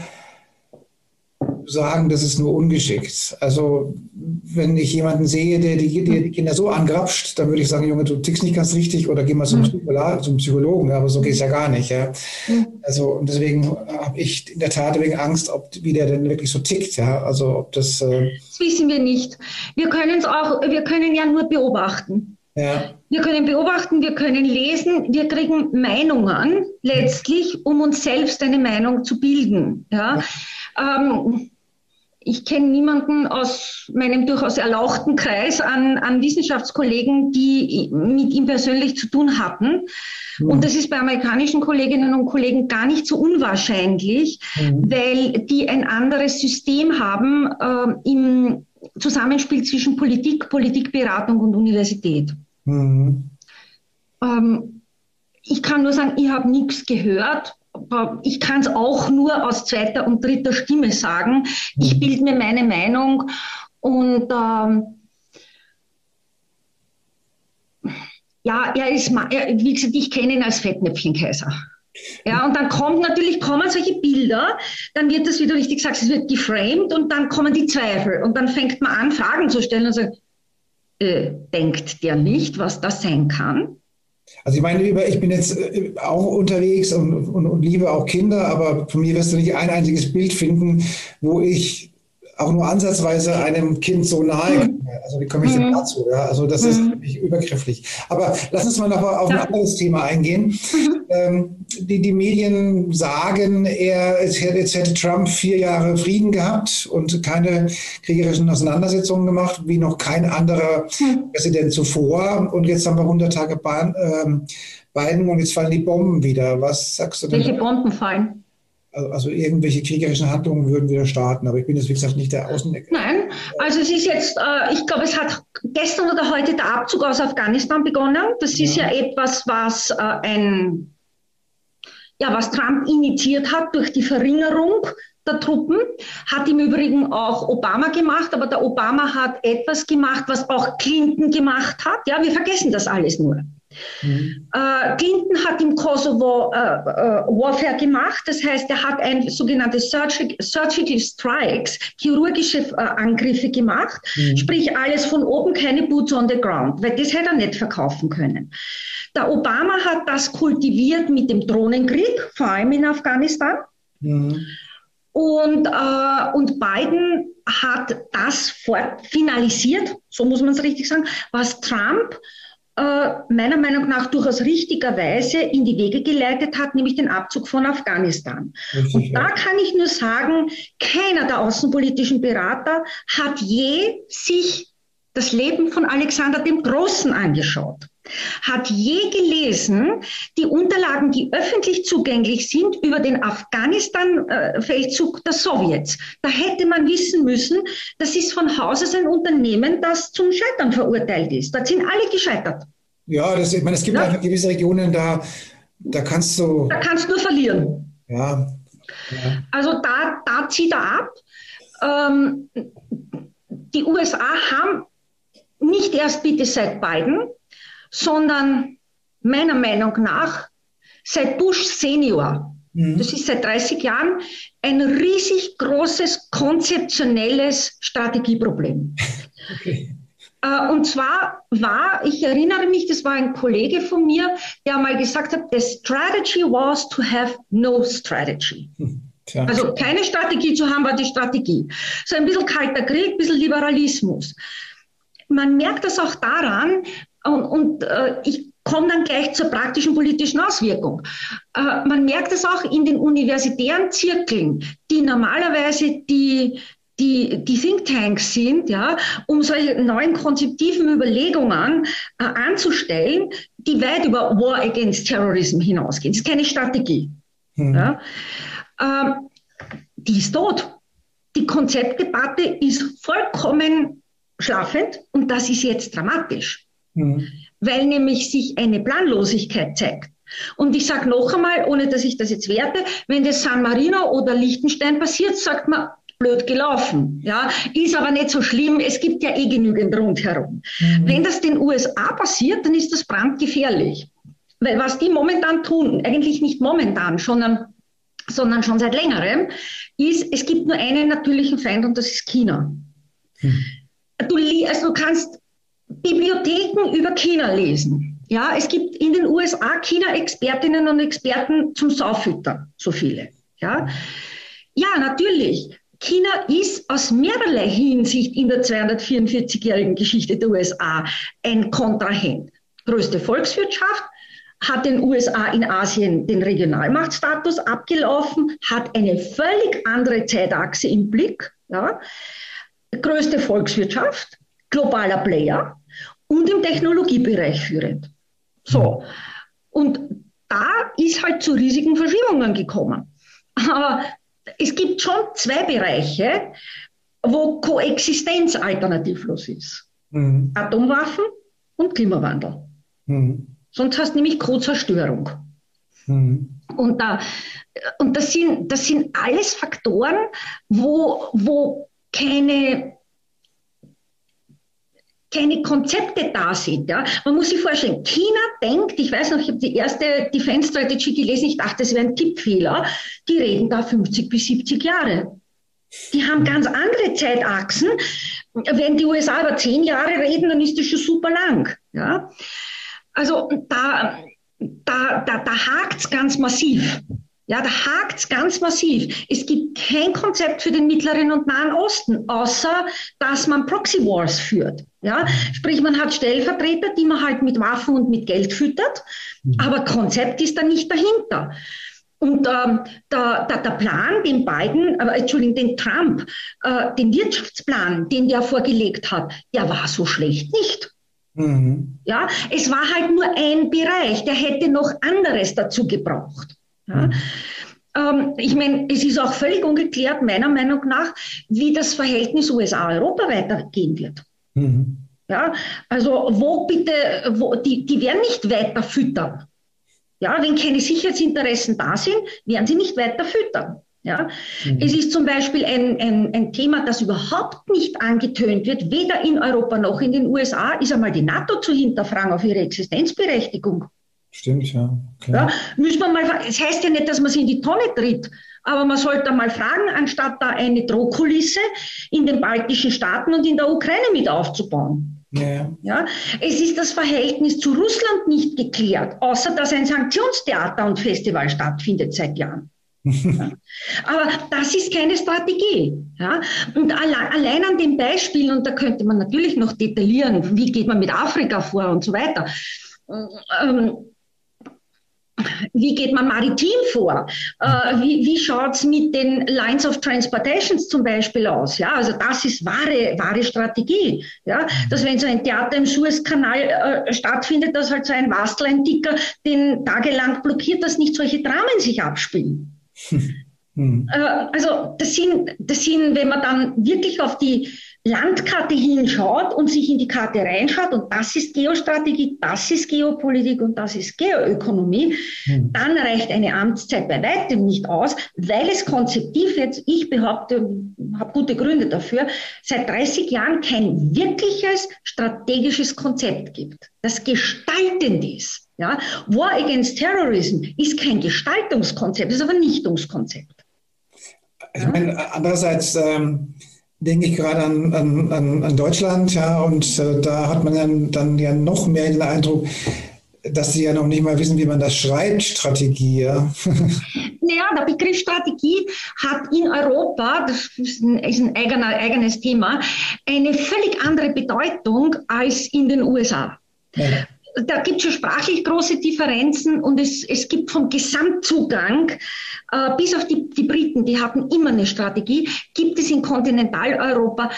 sagen, das ist nur ungeschickt. Also wenn ich jemanden sehe, der die, der die Kinder so angrapscht, dann würde ich sagen, Junge, du tickst nicht ganz richtig oder geh mal zum, Psychologen, zum Psychologen. Aber so geht es ja gar nicht. Ja. Also und deswegen habe ich in der Tat wegen Angst, ob wie der denn wirklich so tickt. Ja. Also ob das. Äh das wissen wir nicht. Wir können es auch. Wir können ja nur beobachten. Ja. Wir können beobachten, wir können lesen, wir kriegen Meinungen letztlich, um uns selbst eine Meinung zu bilden. Ja. ja. Ähm, ich kenne niemanden aus meinem durchaus erlauchten Kreis an, an Wissenschaftskollegen, die mit ihm persönlich zu tun hatten. Mhm. Und das ist bei amerikanischen Kolleginnen und Kollegen gar nicht so unwahrscheinlich, mhm. weil die ein anderes System haben äh, im Zusammenspiel zwischen Politik, Politikberatung und Universität. Mhm. Ähm, ich kann nur sagen, ich habe nichts gehört. Ich kann es auch nur aus zweiter und dritter Stimme sagen. Ich mhm. bilde mir meine Meinung und ähm, ja, er ist, er, wie gesagt, ich kenne ihn als Fettnäpfchenkaiser. Ja, und dann kommt natürlich, kommen solche Bilder, dann wird das, wie du richtig sagst, es wird geframed und dann kommen die Zweifel und dann fängt man an, Fragen zu stellen und sagt, äh, denkt der nicht, was das sein kann? Also ich meine, ich bin jetzt äh, auch unterwegs und, und, und liebe auch Kinder, aber von mir wirst du nicht ein einziges Bild finden, wo ich auch nur ansatzweise einem Kind so nahe komme. Also wie komme ich denn mhm. dazu? Ja? Also das ist wirklich mhm. übergrifflich. Aber lass uns mal noch auf ein anderes Thema eingehen. Mhm. Ähm, die, die Medien sagen, er, jetzt hätte Trump vier Jahre Frieden gehabt und keine kriegerischen Auseinandersetzungen gemacht, wie noch kein anderer Präsident zuvor. Und jetzt haben wir 100 Tage Biden und jetzt fallen die Bomben wieder. Was sagst du denn? Welche Bomben fallen? Also, also irgendwelche kriegerischen Handlungen würden wieder starten. Aber ich bin jetzt, wie gesagt, nicht der Außendecker. Nein, also es ist jetzt, äh, ich glaube, es hat gestern oder heute der Abzug aus Afghanistan begonnen. Das ist ja, ja etwas, was äh, ein, ja, was Trump initiiert hat durch die Verringerung der Truppen, hat im Übrigen auch Obama gemacht, aber der Obama hat etwas gemacht, was auch Clinton gemacht hat. Ja, wir vergessen das alles nur. Mhm. Äh, Clinton hat im Kosovo äh, äh, Warfare gemacht, das heißt, er hat ein sogenanntes Surgical, Surgical Strikes, chirurgische äh, Angriffe gemacht, mhm. sprich alles von oben, keine Boots on the ground, weil das hätte er nicht verkaufen können. Der Obama hat das kultiviert mit dem Drohnenkrieg, vor allem in Afghanistan. Mhm. Und, äh, und Biden hat das finalisiert, so muss man es richtig sagen, was Trump meiner Meinung nach durchaus richtigerweise in die Wege geleitet hat, nämlich den Abzug von Afghanistan. Und da kann ich nur sagen, keiner der außenpolitischen Berater hat je sich das Leben von Alexander dem Großen angeschaut, hat je gelesen die Unterlagen, die öffentlich zugänglich sind über den Afghanistan-Feldzug der Sowjets. Da hätte man wissen müssen, das ist von Haus aus ein Unternehmen, das zum Scheitern verurteilt ist. Da sind alle gescheitert. Ja, das, ich meine, es gibt ja. einfach gewisse Regionen, da, da kannst du. Da kannst du nur verlieren. Ja. ja. Also da, da zieht er ab. Ähm, die USA haben nicht erst bitte seit Biden, sondern meiner Meinung nach seit Bush Senior. Mhm. Das ist seit 30 Jahren ein riesig großes konzeptionelles Strategieproblem. Okay. Äh, und zwar war, ich erinnere mich, das war ein Kollege von mir, der mal gesagt hat, the strategy was to have no strategy. Tja. Also keine Strategie zu haben, war die Strategie. So ein bisschen kalter Krieg, ein bisschen Liberalismus man merkt das auch daran, und, und äh, ich komme dann gleich zur praktischen politischen Auswirkung. Äh, man merkt es auch in den universitären Zirkeln, die normalerweise die, die, die Thinktanks sind, ja, um solche neuen konzeptiven Überlegungen äh, anzustellen, die weit über War against Terrorism hinausgehen. Das ist keine Strategie. Mhm. Ja. Ähm, die ist tot. Die Konzeptdebatte ist vollkommen schlafend und das ist jetzt dramatisch, mhm. weil nämlich sich eine Planlosigkeit zeigt. Und ich sage noch einmal, ohne dass ich das jetzt werte, wenn das San Marino oder Liechtenstein passiert, sagt man, blöd gelaufen. Ja, ist aber nicht so schlimm. Es gibt ja eh genügend rundherum. Mhm. Wenn das den USA passiert, dann ist das brandgefährlich. Weil was die momentan tun, eigentlich nicht momentan, sondern sondern schon seit längerem, ist, es gibt nur einen natürlichen Feind und das ist China. Hm. Du, also du kannst Bibliotheken über China lesen. Ja, es gibt in den USA China-Expertinnen und Experten zum Saufüttern, so viele. Ja, ja natürlich. China ist aus mehrerlei Hinsicht in der 244-jährigen Geschichte der USA ein Kontrahent. Größte Volkswirtschaft, hat den USA in Asien den Regionalmachtstatus abgelaufen, hat eine völlig andere Zeitachse im Blick, ja. Größte Volkswirtschaft, globaler Player und im Technologiebereich führend. So, und da ist halt zu riesigen Verschiebungen gekommen. Aber es gibt schon zwei Bereiche, wo Koexistenz alternativlos ist. Mhm. Atomwaffen und Klimawandel. Mhm. Sonst hast du nämlich Co-Zerstörung. Mhm. Und, da, und das, sind, das sind alles Faktoren, wo, wo keine, keine Konzepte da sind. Ja? Man muss sich vorstellen, China denkt, ich weiß noch, ich habe die erste Defense Strategy gelesen, ich dachte, das wäre ein Tippfehler, die reden da 50 bis 70 Jahre. Die haben ganz andere Zeitachsen. Wenn die USA über zehn Jahre reden, dann ist das schon super lang. Ja? Also da, da, da, da hakt es ganz massiv. Ja, da hakt es ganz massiv. Es gibt kein Konzept für den Mittleren und Nahen Osten, außer dass man Proxy Wars führt. Ja, sprich, man hat Stellvertreter, die man halt mit Waffen und mit Geld füttert, mhm. aber Konzept ist da nicht dahinter. Und ähm, der, der, der Plan, den Biden, äh, Entschuldigung, den Trump, äh, den Wirtschaftsplan, den der vorgelegt hat, der war so schlecht nicht. Mhm. Ja, es war halt nur ein Bereich, der hätte noch anderes dazu gebraucht. Ja? Mhm. Ähm, ich meine, es ist auch völlig ungeklärt, meiner Meinung nach, wie das Verhältnis USA-Europa weitergehen wird. Mhm. Ja, also wo bitte, wo, die, die werden nicht weiter füttern. Ja, wenn keine Sicherheitsinteressen da sind, werden sie nicht weiter füttern. Ja? Mhm. Es ist zum Beispiel ein, ein, ein Thema, das überhaupt nicht angetönt wird, weder in Europa noch in den USA, ist einmal die NATO zu hinterfragen auf ihre Existenzberechtigung. Stimmt, ja. Klar. ja müssen wir mal, es das heißt ja nicht, dass man sie in die Tonne tritt, aber man sollte mal fragen, anstatt da eine Drohkulisse in den baltischen Staaten und in der Ukraine mit aufzubauen. Ja. ja. Es ist das Verhältnis zu Russland nicht geklärt, außer dass ein Sanktionstheater und Festival stattfindet seit Jahren. Aber das ist keine Strategie. Ja? Und allein an dem Beispiel, und da könnte man natürlich noch detaillieren, wie geht man mit Afrika vor und so weiter. Ähm, wie geht man maritim vor? Äh, wie wie schaut es mit den Lines of Transportations zum Beispiel aus? Ja, also das ist wahre, wahre Strategie. Ja, dass wenn so ein Theater im Suezkanal äh, stattfindet, dass halt so ein Wastleinticker den tagelang blockiert, dass nicht solche Dramen sich abspielen. Hm. Äh, also das sind, das sind, wenn man dann wirklich auf die Landkarte hinschaut und sich in die Karte reinschaut, und das ist Geostrategie, das ist Geopolitik und das ist Geoökonomie, hm. dann reicht eine Amtszeit bei weitem nicht aus, weil es konzeptiv jetzt, ich behaupte, habe gute Gründe dafür, seit 30 Jahren kein wirkliches strategisches Konzept gibt, das gestaltend ist. Ja? War against Terrorism ist kein Gestaltungskonzept, ist ein Vernichtungskonzept. Ich meine, andererseits ähm, denke ich gerade an, an, an, Deutschland, ja, und äh, da hat man dann, dann ja noch mehr den Eindruck, dass sie ja noch nicht mal wissen, wie man das schreibt, Strategie. Ja. Naja, der Begriff Strategie hat in Europa, das ist ein, ist ein eigener, eigenes Thema, eine völlig andere Bedeutung als in den USA. Ja da gibt es schon sprachlich große Differenzen und es, es gibt vom Gesamtzugang, äh, bis auf die, die Briten, die hatten immer eine Strategie, gibt es in Kontinentaleuropa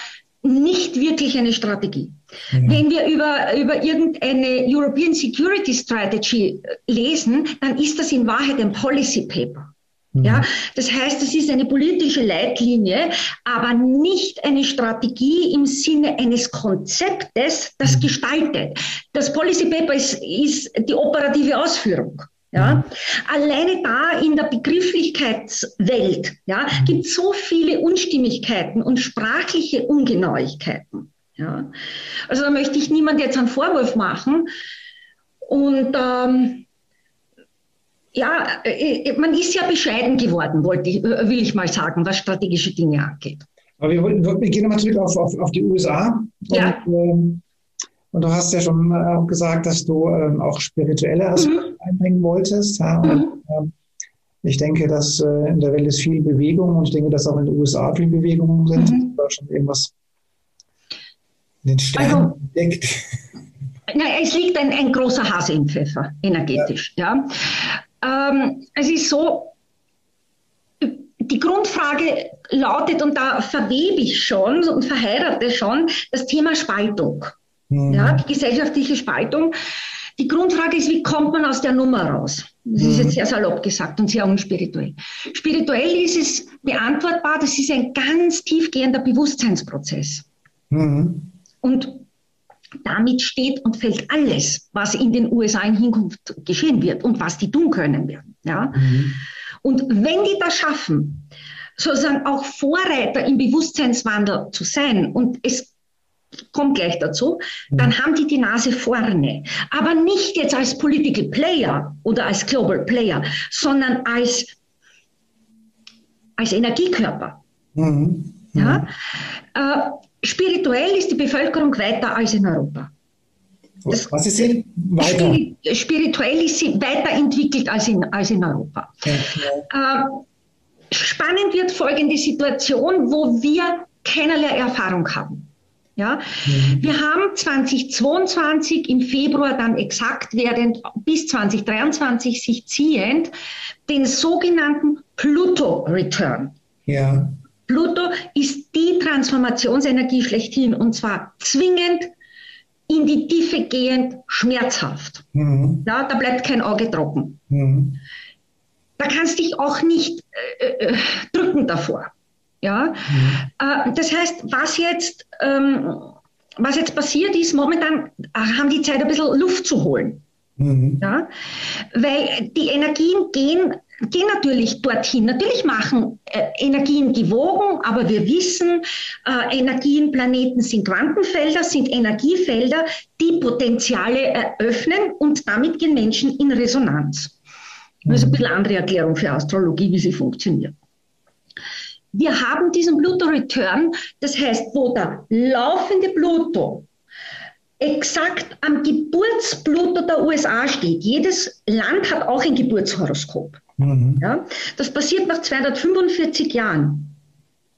nicht wirklich eine Strategie. Mhm. Wenn wir über, über irgendeine European Security Strategy lesen, dann ist das in Wahrheit ein Policy Paper. Ja, mhm. das heißt, es ist eine politische Leitlinie, aber nicht eine Strategie im Sinne eines Konzeptes, das mhm. gestaltet. Das Policy Paper ist, ist die operative Ausführung. Ja, mhm. alleine da in der Begrifflichkeitswelt ja, gibt es so viele Unstimmigkeiten und sprachliche Ungenauigkeiten. Ja. Also da möchte ich niemand jetzt einen Vorwurf machen. Und ähm, ja, äh, man ist ja bescheiden geworden, wollte ich, äh, will ich mal sagen, was strategische Dinge angeht. Aber wir, wir gehen nochmal zurück auf, auf, auf, die USA. Ja. Und, ähm, und du hast ja schon äh, gesagt, dass du ähm, auch spirituelle Aspekte mhm. einbringen wolltest. Ja? Und, mhm. ähm, ich denke, dass äh, in der Welt ist viel Bewegung und ich denke, dass auch in den USA viel Bewegung sind. Mhm. Da schon irgendwas in den Sternen also, entdeckt. Nein, es liegt ein, ein großer Hase im Pfeffer, energetisch. Ja. ja. Ähm, es ist so, die Grundfrage lautet, und da verwebe ich schon und verheirate schon, das Thema Spaltung. Mhm. Ja, die gesellschaftliche Spaltung. Die Grundfrage ist, wie kommt man aus der Nummer raus? Das ist jetzt mhm. sehr salopp gesagt und sehr unspirituell. Spirituell ist es beantwortbar, das ist ein ganz tiefgehender Bewusstseinsprozess. Mhm. Und damit steht und fällt alles, was in den USA in Hinkunft geschehen wird und was die tun können werden. Ja? Mhm. Und wenn die das schaffen, sozusagen auch Vorreiter im Bewusstseinswandel zu sein, und es kommt gleich dazu, mhm. dann haben die die Nase vorne. Aber nicht jetzt als Political Player oder als Global Player, sondern als, als Energiekörper. Mhm. Ja? Äh, spirituell ist die Bevölkerung weiter als in Europa. Das, Was ist sie weiter? Spirituell ist sie weiterentwickelt als in, als in Europa. Ja. Äh, spannend wird folgende Situation, wo wir keinerlei Erfahrung haben. Ja, mhm. wir haben 2022 im Februar dann exakt während bis 2023 sich ziehend den sogenannten Pluto Return. Ja. Pluto ist die Transformationsenergie schlechthin und zwar zwingend, in die Tiefe gehend, schmerzhaft. Mhm. Ja, da bleibt kein Auge trocken. Mhm. Da kannst dich auch nicht äh, äh, drücken davor. Ja, mhm. äh, das heißt, was jetzt, ähm, was jetzt passiert ist, momentan äh, haben die Zeit ein bisschen Luft zu holen. Mhm. Ja, weil die Energien gehen gehen natürlich dorthin. Natürlich machen äh, Energien gewogen, aber wir wissen, äh, Energien, Planeten sind Quantenfelder, sind Energiefelder, die Potenziale eröffnen und damit gehen Menschen in Resonanz. Das ist ein bisschen andere Erklärung für Astrologie, wie sie funktioniert. Wir haben diesen Pluto-Return, das heißt, wo der laufende Pluto exakt am Geburtspluto der USA steht. Jedes Land hat auch ein Geburtshoroskop. Mhm. Ja, das passiert nach 245 Jahren.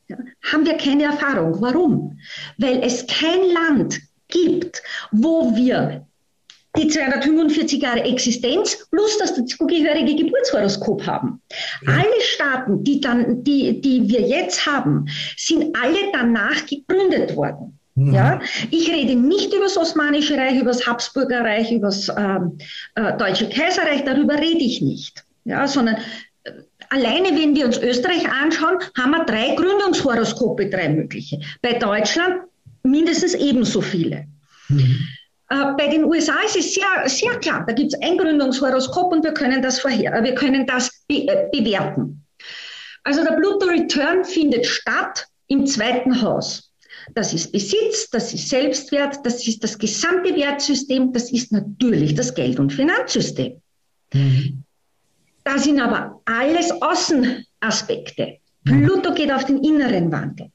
Ja, haben wir keine Erfahrung. Warum? Weil es kein Land gibt, wo wir die 245 Jahre Existenz plus das dazugehörige Geburtshoroskop haben. Ja. Alle Staaten, die, dann, die, die wir jetzt haben, sind alle danach gegründet worden. Mhm. Ja, ich rede nicht über das Osmanische Reich, über das Habsburger Reich, über das ähm, äh, Deutsche Kaiserreich, darüber rede ich nicht ja, sondern äh, alleine wenn wir uns Österreich anschauen, haben wir drei Gründungshoroskope, drei mögliche. Bei Deutschland mindestens ebenso viele. Mhm. Äh, bei den USA ist es sehr, sehr klar. Da gibt es ein Gründungshoroskop und wir können das vorher, äh, wir können das be äh, bewerten. Also der Pluto Return findet statt im zweiten Haus. Das ist Besitz, das ist Selbstwert, das ist das gesamte Wertsystem, das ist natürlich das Geld- und Finanzsystem. Mhm. Das sind aber alles Außenaspekte. Mhm. Pluto geht auf den inneren Wandel.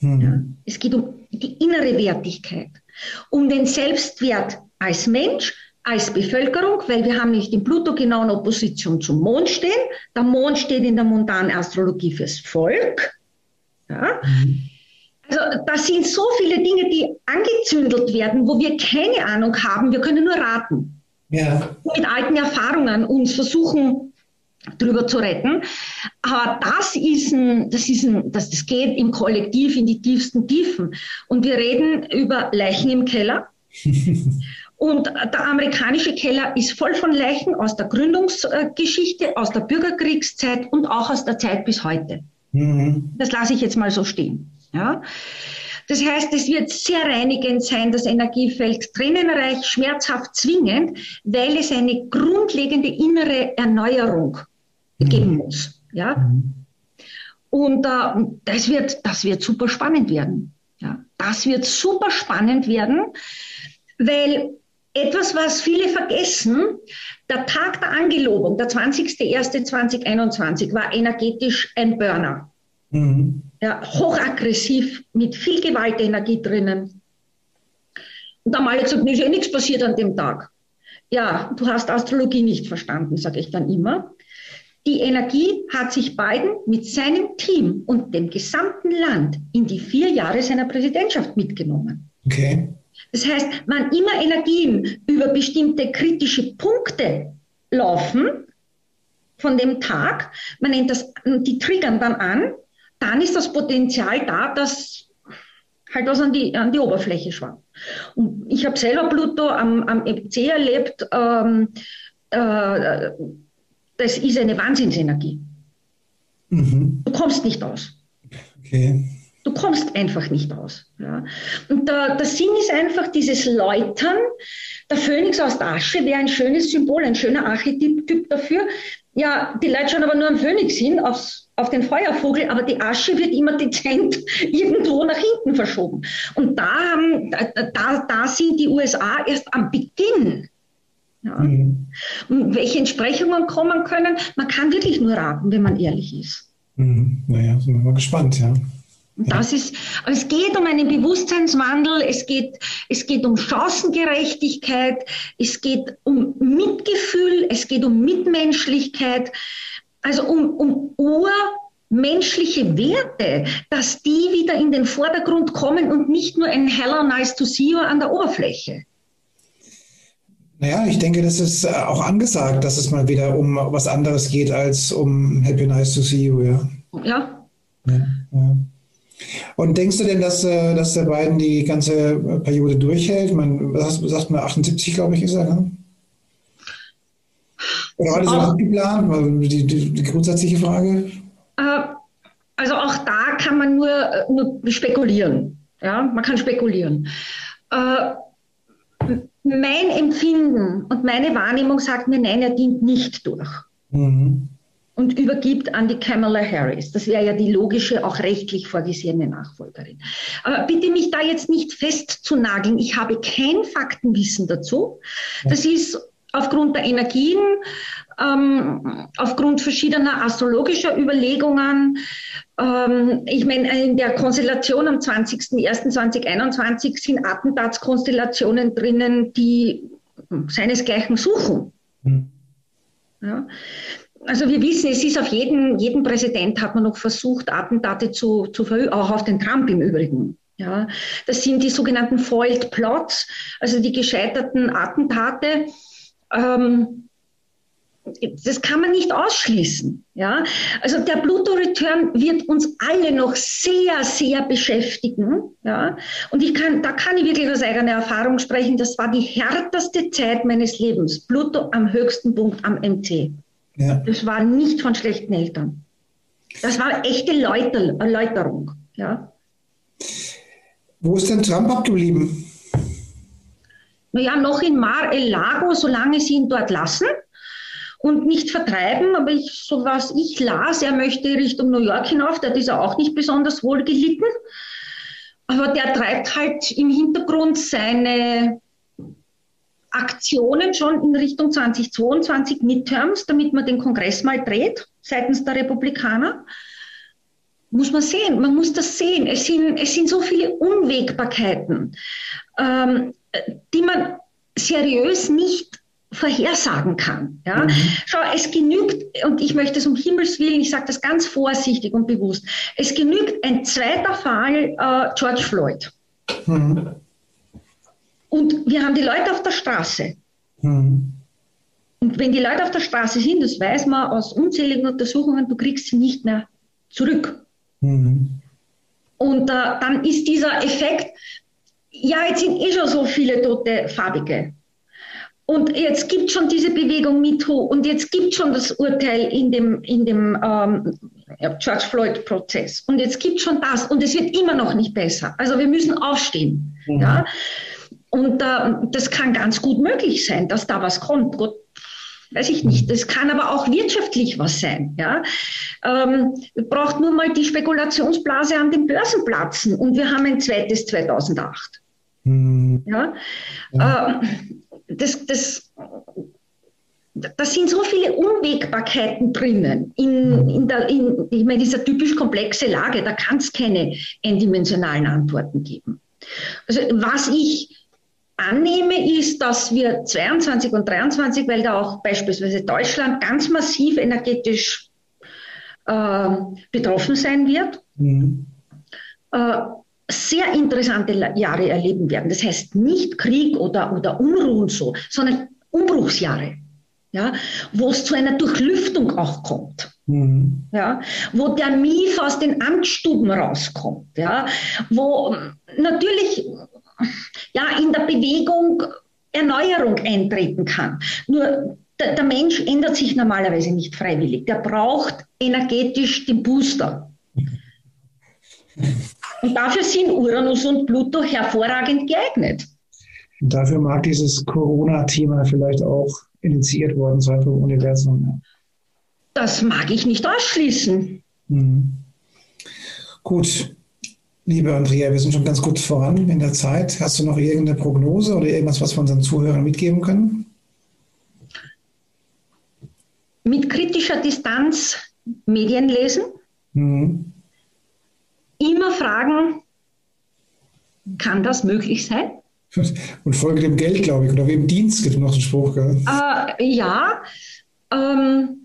Mhm. Ja, es geht um die innere Wertigkeit, um den Selbstwert als Mensch, als Bevölkerung, weil wir haben nicht den Pluto genau in Opposition zum Mond stehen. Der Mond steht in der montanen Astrologie fürs Volk. Ja. Mhm. Also das sind so viele Dinge, die angezündelt werden, wo wir keine Ahnung haben. Wir können nur raten ja. mit alten Erfahrungen uns versuchen, drüber zu retten. Aber das ist ein, das ist ein, das, das geht im Kollektiv in die tiefsten Tiefen. Und wir reden über Leichen im Keller. Und der amerikanische Keller ist voll von Leichen aus der Gründungsgeschichte, aus der Bürgerkriegszeit und auch aus der Zeit bis heute. Mhm. Das lasse ich jetzt mal so stehen. Ja. Das heißt, es wird sehr reinigend sein, das Energiefeld tränenreich, schmerzhaft zwingend, weil es eine grundlegende innere Erneuerung mhm. geben muss. Ja? Mhm. Und äh, das, wird, das wird super spannend werden. Ja? Das wird super spannend werden, weil etwas, was viele vergessen, der Tag der Angelobung, der 20.01.2021, war energetisch ein Burner. Mhm. Ja, hochaggressiv, mit viel Gewaltenergie drinnen. Und da haben alle gesagt, mir ist eh nichts passiert an dem Tag. Ja, du hast Astrologie nicht verstanden, sage ich dann immer. Die Energie hat sich Biden mit seinem Team und dem gesamten Land in die vier Jahre seiner Präsidentschaft mitgenommen. Okay. Das heißt, wenn immer Energien über bestimmte kritische Punkte laufen von dem Tag, man nennt das, die triggern dann an, dann ist das Potenzial da, dass halt was an die, an die Oberfläche schwammt. Und ich habe selber Pluto am, am EC erlebt, ähm, äh, das ist eine Wahnsinnsenergie. Mhm. Du kommst nicht aus. Okay. Du kommst einfach nicht aus. Ja. Und der, der Sinn ist einfach dieses Läutern. Der Phönix aus der Asche wäre ein schönes Symbol, ein schöner Archetyp dafür. Ja, die Leute schauen aber nur am Phönix hin, aufs, auf den Feuervogel, aber die Asche wird immer dezent irgendwo nach hinten verschoben. Und da, da, da sind die USA erst am Beginn. Ja. Mhm. Und welche Entsprechungen kommen können, man kann wirklich nur raten, wenn man ehrlich ist. Mhm. Naja, sind wir mal gespannt, ja. Das ist, es geht um einen Bewusstseinswandel, es geht, es geht um Chancengerechtigkeit, es geht um Mitgefühl, es geht um Mitmenschlichkeit, also um, um urmenschliche Werte, dass die wieder in den Vordergrund kommen und nicht nur ein heller nice to see you an der Oberfläche. Naja, ich denke, das ist auch angesagt, dass es mal wieder um was anderes geht als um Happy Nice to see you, ja. Ja. ja, ja. Und denkst du denn, dass, äh, dass der beiden die ganze äh, Periode durchhält? Man, was sagt man, 78, glaube ich, ist er, ne? Oder war das auch geplant? Die, die, die grundsätzliche Frage? Äh, also auch da kann man nur, nur spekulieren. Ja, man kann spekulieren. mein Empfinden und meine Wahrnehmung sagt mir, nein, er dient nicht durch. Mhm und übergibt an die Kamala Harris. Das wäre ja die logische, auch rechtlich vorgesehene Nachfolgerin. Aber bitte mich da jetzt nicht festzunageln. Ich habe kein Faktenwissen dazu. Das ist aufgrund der Energien, ähm, aufgrund verschiedener astrologischer Überlegungen. Ähm, ich meine, in der Konstellation am 20.01.2021 sind Attentatskonstellationen drinnen, die seinesgleichen suchen. Mhm. Ja also wir wissen, es ist auf jeden, jeden Präsident hat man noch versucht, Attentate zu, zu verüben, auch auf den Trump im Übrigen. Ja, das sind die sogenannten Foiled Plots, also die gescheiterten Attentate. Ähm, das kann man nicht ausschließen. Ja? Also der Pluto-Return wird uns alle noch sehr, sehr beschäftigen. Ja? Und ich kann, da kann ich wirklich aus eigener Erfahrung sprechen. Das war die härteste Zeit meines Lebens. Pluto am höchsten Punkt am MC. Ja. Das war nicht von schlechten Eltern. Das war echte Läuter, Erläuterung. Ja. Wo ist denn Trump abgeblieben? Naja, noch in Mar-el-Lago, solange sie ihn dort lassen und nicht vertreiben. Aber ich, so was ich las, er möchte Richtung New York hinauf, da ist er auch nicht besonders wohl gelitten. Aber der treibt halt im Hintergrund seine Aktionen schon in Richtung 2022 Midterms, damit man den Kongress mal dreht seitens der Republikaner. Muss man sehen, man muss das sehen. Es sind, es sind so viele Unwägbarkeiten, ähm, die man seriös nicht vorhersagen kann. Ja? Mhm. Schau, es genügt, und ich möchte es um Himmels Willen, ich sage das ganz vorsichtig und bewusst, es genügt ein zweiter Fall äh, George Floyd. Mhm. Und wir haben die Leute auf der Straße. Mhm. Und wenn die Leute auf der Straße sind, das weiß man aus unzähligen Untersuchungen, du kriegst sie nicht mehr zurück. Mhm. Und äh, dann ist dieser Effekt, ja, jetzt sind eh schon so viele tote Farbige. Und jetzt gibt schon diese Bewegung MeToo und jetzt gibt schon das Urteil in dem, in dem ähm, George Floyd-Prozess. Und jetzt gibt schon das und es wird immer noch nicht besser. Also wir müssen aufstehen. Mhm. Ja? Und äh, das kann ganz gut möglich sein, dass da was kommt. Gott, weiß ich nicht. Das kann aber auch wirtschaftlich was sein. Ja? Ähm, braucht nur mal die Spekulationsblase an den Börsen platzen und wir haben ein zweites 2008. Mhm. Ja? ja. Äh, das, das, da sind so viele Unwägbarkeiten drinnen in, in, der, in ich meine, dieser typisch komplexe Lage. Da kann es keine eindimensionalen Antworten geben. Also was ich annehme, ist, dass wir 22 und 23, weil da auch beispielsweise Deutschland ganz massiv energetisch äh, betroffen sein wird, mhm. äh, sehr interessante Jahre erleben werden. Das heißt nicht Krieg oder, oder Unruhen so, sondern Umbruchsjahre ja, wo es zu einer Durchlüftung auch kommt. Mhm. Ja, wo der Mief aus den Amtsstuben rauskommt, ja, wo natürlich ja, in der Bewegung Erneuerung eintreten kann. Nur der, der Mensch ändert sich normalerweise nicht freiwillig. Der braucht energetisch den Booster. Und dafür sind Uranus und Pluto hervorragend geeignet. Und dafür mag dieses Corona-Thema vielleicht auch initiiert worden sein vom Universum. Das mag ich nicht ausschließen. Mhm. Gut, liebe Andrea, wir sind schon ganz gut voran in der Zeit. Hast du noch irgendeine Prognose oder irgendwas, was wir unseren Zuhörern mitgeben können? Mit kritischer Distanz Medien lesen. Mhm. Immer fragen, kann das möglich sein? Und folge dem Geld, glaube ich, oder wie im Dienst gibt es noch den Spruch. Äh, ja, ähm,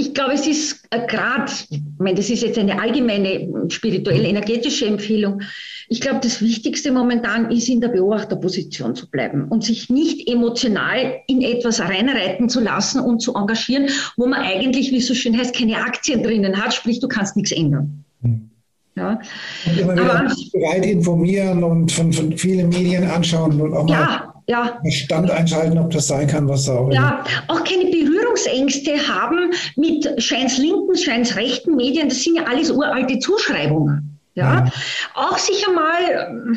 ich glaube, es ist äh, gerade, ich meine, das ist jetzt eine allgemeine spirituelle, energetische Empfehlung. Ich glaube, das Wichtigste momentan ist, in der Beobachterposition zu bleiben und sich nicht emotional in etwas reinreiten zu lassen und zu engagieren, wo man eigentlich, wie es so schön heißt, keine Aktien drinnen hat, sprich, du kannst nichts ändern. Hm. Ja. Und immer wieder Aber, bereit informieren und von, von vielen Medien anschauen und auch mal ja. Stand einschalten, ob das sein kann, was da auch. Ja, auch keine Berührungsängste haben mit scheins linken, scheins rechten Medien. Das sind ja alles uralte Zuschreibungen. Ja. ja. Auch sicher mal,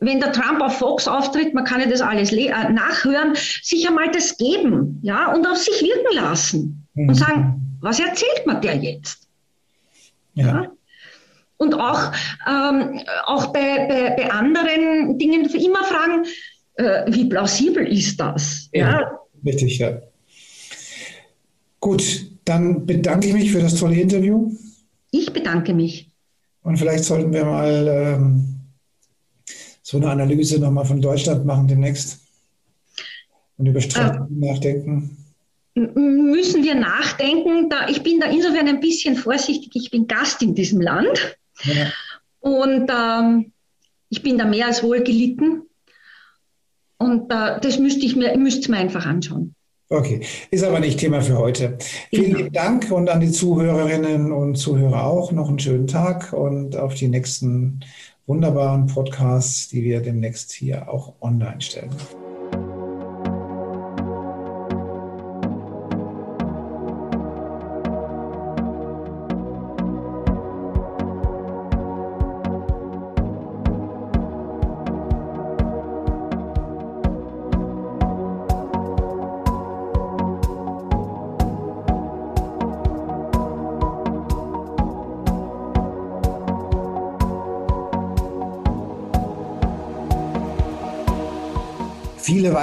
wenn der Trump auf Fox auftritt, man kann ja das alles äh, nachhören, sicher mal das geben, ja, und auf sich wirken lassen mhm. und sagen, was erzählt man der jetzt? ja? ja? Und auch, ähm, auch bei, bei, bei anderen Dingen immer fragen, äh, wie plausibel ist das? Ja, ja, richtig, ja. Gut, dann bedanke ich mich für das tolle Interview. Ich bedanke mich. Und vielleicht sollten wir mal ähm, so eine Analyse nochmal von Deutschland machen demnächst und über Strategien äh, nachdenken. Müssen wir nachdenken. Da, ich bin da insofern ein bisschen vorsichtig. Ich bin Gast in diesem Land. Ja. Und ähm, ich bin da mehr als wohl gelitten. Und äh, das müsste ich mir, müsste mir einfach anschauen. Okay, ist aber nicht Thema für heute. Vielen lieben Dank und an die Zuhörerinnen und Zuhörer auch noch einen schönen Tag und auf die nächsten wunderbaren Podcasts, die wir demnächst hier auch online stellen.